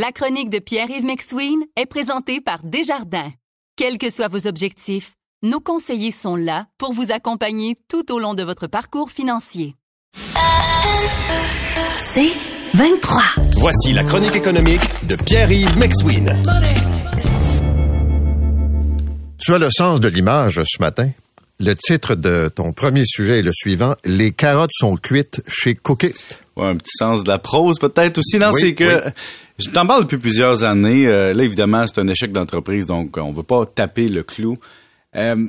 La chronique de Pierre-Yves McSween est présentée par Desjardins. Quels que soient vos objectifs, nos conseillers sont là pour vous accompagner tout au long de votre parcours financier. C'est 23. Voici la chronique économique de Pierre-Yves McSween. Tu as le sens de l'image ce matin? Le titre de ton premier sujet est le suivant. Les carottes sont cuites chez Cookie. Ouais, un petit sens de la prose peut-être aussi. Non, Oui, c'est que oui. je t'en parle depuis plusieurs années. Euh, là, évidemment, c'est un échec d'entreprise, donc on veut pas taper le clou. Euh,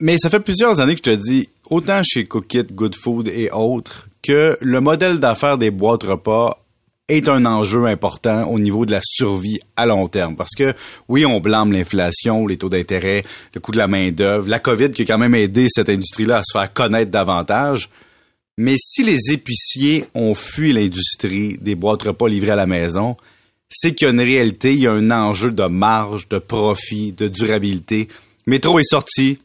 mais ça fait plusieurs années que je te dis, autant chez Cookit, Good Food et autres, que le modèle d'affaires des boîtes repas est un enjeu important au niveau de la survie à long terme. Parce que oui, on blâme l'inflation, les taux d'intérêt, le coût de la main-d'œuvre, la COVID qui a quand même aidé cette industrie-là à se faire connaître davantage. Mais si les épiciers ont fui l'industrie des boîtes repas livrées à la maison, c'est qu'il y a une réalité, il y a un enjeu de marge, de profit, de durabilité. Métro est sorti,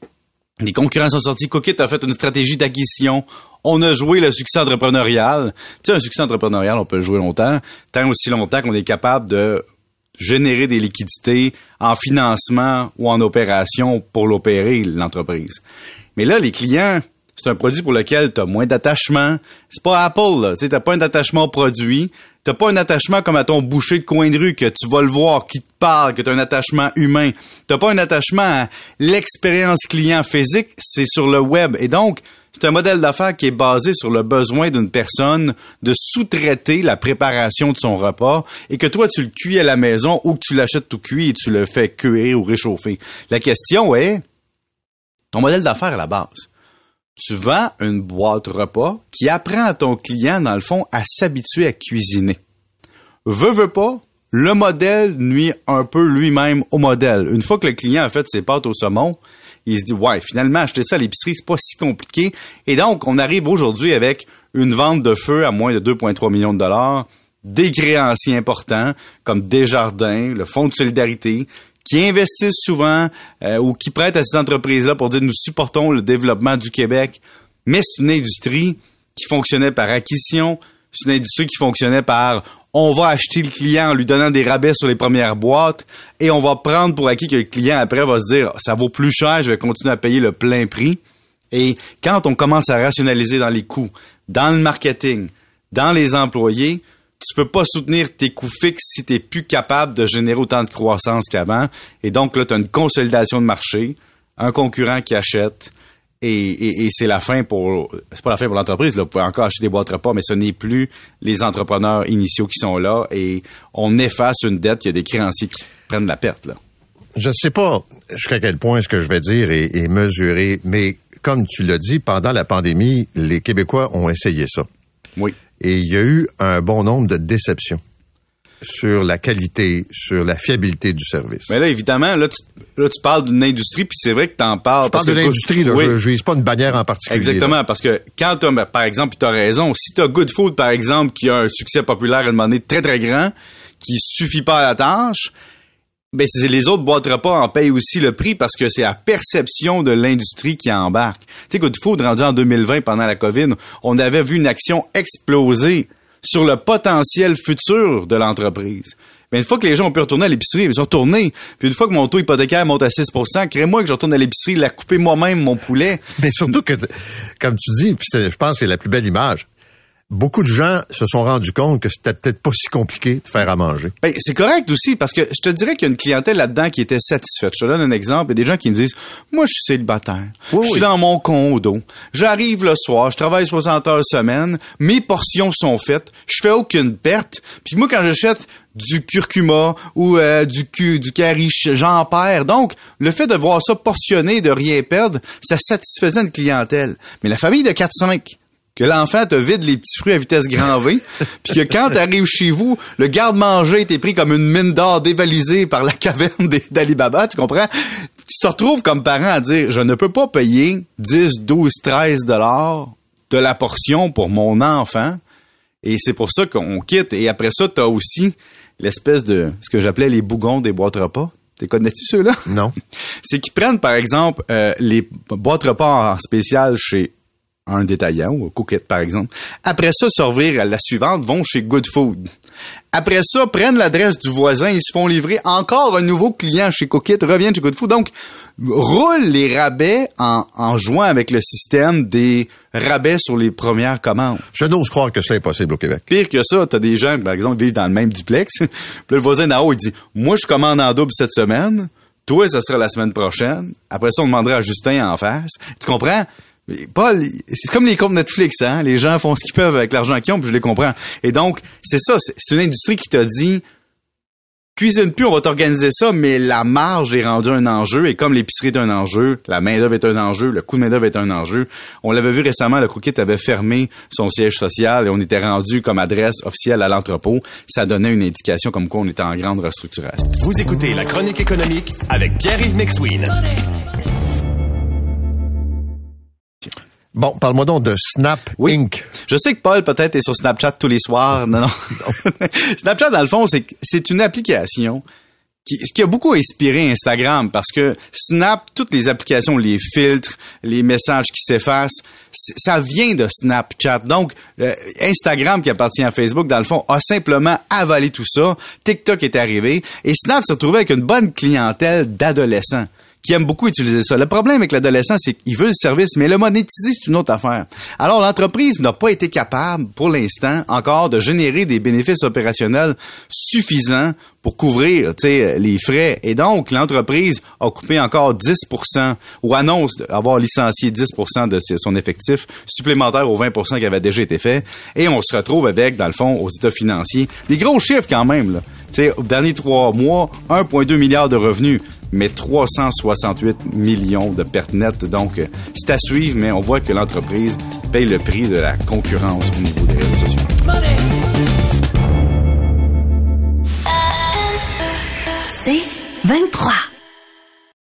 les concurrents sont sortis, Cookit a fait une stratégie d'acquisition. On a joué le succès entrepreneurial. Tu sais, un succès entrepreneurial, on peut le jouer longtemps, tant aussi longtemps qu'on est capable de générer des liquidités en financement ou en opération pour l'opérer, l'entreprise. Mais là, les clients, c'est un produit pour lequel tu as moins d'attachement. C'est pas Apple. Tu t'as pas un attachement au produit. T'as pas un attachement comme à ton boucher de coin de rue que tu vas le voir, qui te parle, que tu as un attachement humain. T'as pas un attachement à l'expérience client physique, c'est sur le web. Et donc, c'est un modèle d'affaires qui est basé sur le besoin d'une personne de sous-traiter la préparation de son repas et que toi, tu le cuis à la maison ou que tu l'achètes tout cuit et tu le fais cuire ou réchauffer. La question est, ton modèle d'affaires à la base. Tu vends une boîte repas qui apprend à ton client, dans le fond, à s'habituer à cuisiner. Veux, veux pas, le modèle nuit un peu lui-même au modèle. Une fois que le client a fait ses pâtes au saumon, il se dit, ouais, finalement, acheter ça à l'épicerie, c'est pas si compliqué. Et donc, on arrive aujourd'hui avec une vente de feu à moins de 2,3 millions de dollars, des créanciers importants, comme Desjardins, le Fonds de solidarité, qui investissent souvent euh, ou qui prêtent à ces entreprises-là pour dire nous supportons le développement du Québec. Mais c'est une industrie qui fonctionnait par acquisition, c'est une industrie qui fonctionnait par on va acheter le client en lui donnant des rabais sur les premières boîtes et on va prendre pour acquis que le client après va se dire ça vaut plus cher, je vais continuer à payer le plein prix. Et quand on commence à rationaliser dans les coûts, dans le marketing, dans les employés, tu peux pas soutenir tes coûts fixes si tu plus capable de générer autant de croissance qu'avant. Et donc là, tu as une consolidation de marché, un concurrent qui achète, et, et- et c'est la fin pour c'est pas la fin pour l'entreprise. Là, vous pouvez encore acheter des boîtes repas, mais ce n'est plus les entrepreneurs initiaux qui sont là et on efface une dette, il y a des créanciers qui prennent la perte. Là. Je ne sais pas jusqu'à quel point ce que je vais dire est, est mesuré, mais comme tu l'as dit, pendant la pandémie, les Québécois ont essayé ça. Oui. Et il y a eu un bon nombre de déceptions sur la qualité, sur la fiabilité du service. Mais là, évidemment, là, tu, là, tu parles d'une industrie, puis c'est vrai que tu en parles. je parle parce de que- l'industrie, là. Oui. Je, je vise pas une bannière en particulier. Exactement, là. parce que quand tu as, par exemple, tu as raison, si tu as Good Food, par exemple, qui a un succès populaire à un moment donné très, très grand, qui suffit pas à la tâche, ben c'est les autres boîtes repas en payent aussi le prix parce que c'est la perception de l'industrie qui embarque. Tu sais, Good Food, rendu en 2020 pendant la COVID, on avait vu une action exploser sur le potentiel futur de l'entreprise. Mais une fois que les gens ont pu retourner à l'épicerie, ils sont retournés. Puis une fois que mon taux hypothécaire monte à 6 crée-moi que je retourne à l'épicerie, la couper moi-même mon poulet. Mais surtout que, comme tu dis, puis je pense que c'est la plus belle image, beaucoup de gens se sont rendus compte que c'était peut-être pas si compliqué de faire à manger. Ben, c'est correct aussi, parce que je te dirais qu'il y a une clientèle là-dedans qui était satisfaite. Je te donne un exemple. Il y a des gens qui me disent, moi, je suis célibataire. Oui, je suis oui. dans mon condo. J'arrive le soir, je travaille 60 heures semaine. Mes portions sont faites. Je fais aucune perte. Puis moi, quand j'achète du curcuma ou euh, du cu, du curry, j'en perds. Donc, le fait de voir ça portionné, de rien perdre, ça satisfaisait une clientèle. Mais la famille de 4-5, que l'enfant te vide les petits fruits à vitesse grand V, puis que quand t'arrives chez vous, le garde-manger t'est pris comme une mine d'or dévalisée par la caverne d'Alibaba, tu comprends? Tu te retrouves comme parent à dire, je ne peux pas payer 10, 12, 13 dollars de la portion pour mon enfant, et c'est pour ça qu'on quitte. Et après ça, t'as aussi l'espèce de, ce que j'appelais les bougons des boîtes repas. T'es connais-tu ceux-là? Non. c'est qu'ils prennent, par exemple, euh, les boîtes repas en spécial chez un détaillant ou Cookit, par exemple. Après ça, servir à la suivante, vont chez Good Food. Après ça, prennent l'adresse du voisin, ils se font livrer encore un nouveau client chez Cookit, reviennent chez Good Food. Donc, roulent les rabais en, en jouant avec le système des rabais sur les premières commandes. Je n'ose croire que cela est possible au Québec. Pire que ça, t'as des gens, par exemple, qui vivent dans le même duplex. Puis le voisin d'en haut, il dit, moi, je commande en double cette semaine. Toi, ça sera la semaine prochaine. Après ça, on demanderait à Justin en face. Tu comprends? Paul, c'est comme les comptes Netflix, hein? Les gens font ce qu'ils peuvent avec l'argent qu'ils ont, puis je les comprends. Et donc, c'est ça, c'est une industrie qui t'a dit, cuisine plus, on va t'organiser ça, mais la marge est rendue un enjeu, et comme l'épicerie est un enjeu, la main-d'œuvre est un enjeu, le coût de main-d'œuvre est un enjeu. On l'avait vu récemment, le Crookit avait fermé son siège social et on était rendu comme adresse officielle à l'entrepôt. Ça donnait une indication comme quoi on était en grande restructuration. Vous écoutez La Chronique économique avec Pierre-Yves. Bon, parle-moi donc de Snap Oui. Inc. Je sais que Paul peut-être est sur Snapchat tous les soirs. Non, non. Snapchat, dans le fond, c'est c'est une application qui, qui a beaucoup inspiré Instagram parce que Snap, toutes les applications, les filtres, les messages qui s'effacent, ça vient de Snapchat. Donc, euh, Instagram qui appartient à Facebook, dans le fond, a simplement avalé tout ça. TikTok est arrivé et Snap s'est retrouvé avec une bonne clientèle d'adolescents qui aiment beaucoup utiliser ça. Le problème avec l'adolescent, c'est qu'il veut le service, mais le monétiser, c'est une autre affaire. Alors, l'entreprise n'a pas été capable, pour l'instant, encore, de générer des bénéfices opérationnels suffisants pour couvrir les frais. Et donc, l'entreprise a coupé encore 10% ou annonce avoir licencié 10% de son effectif supplémentaire aux 20% qui avait déjà été fait. Et on se retrouve avec, dans le fond, aux états financiers, des gros chiffres quand même. Là. Tu sais, aux derniers trois mois, 1,2 milliard de revenus mais 368 millions de pertes nettes. Donc, c'est à suivre, mais on voit que l'entreprise paye le prix de la concurrence au niveau des réseaux sociaux. C'est 23.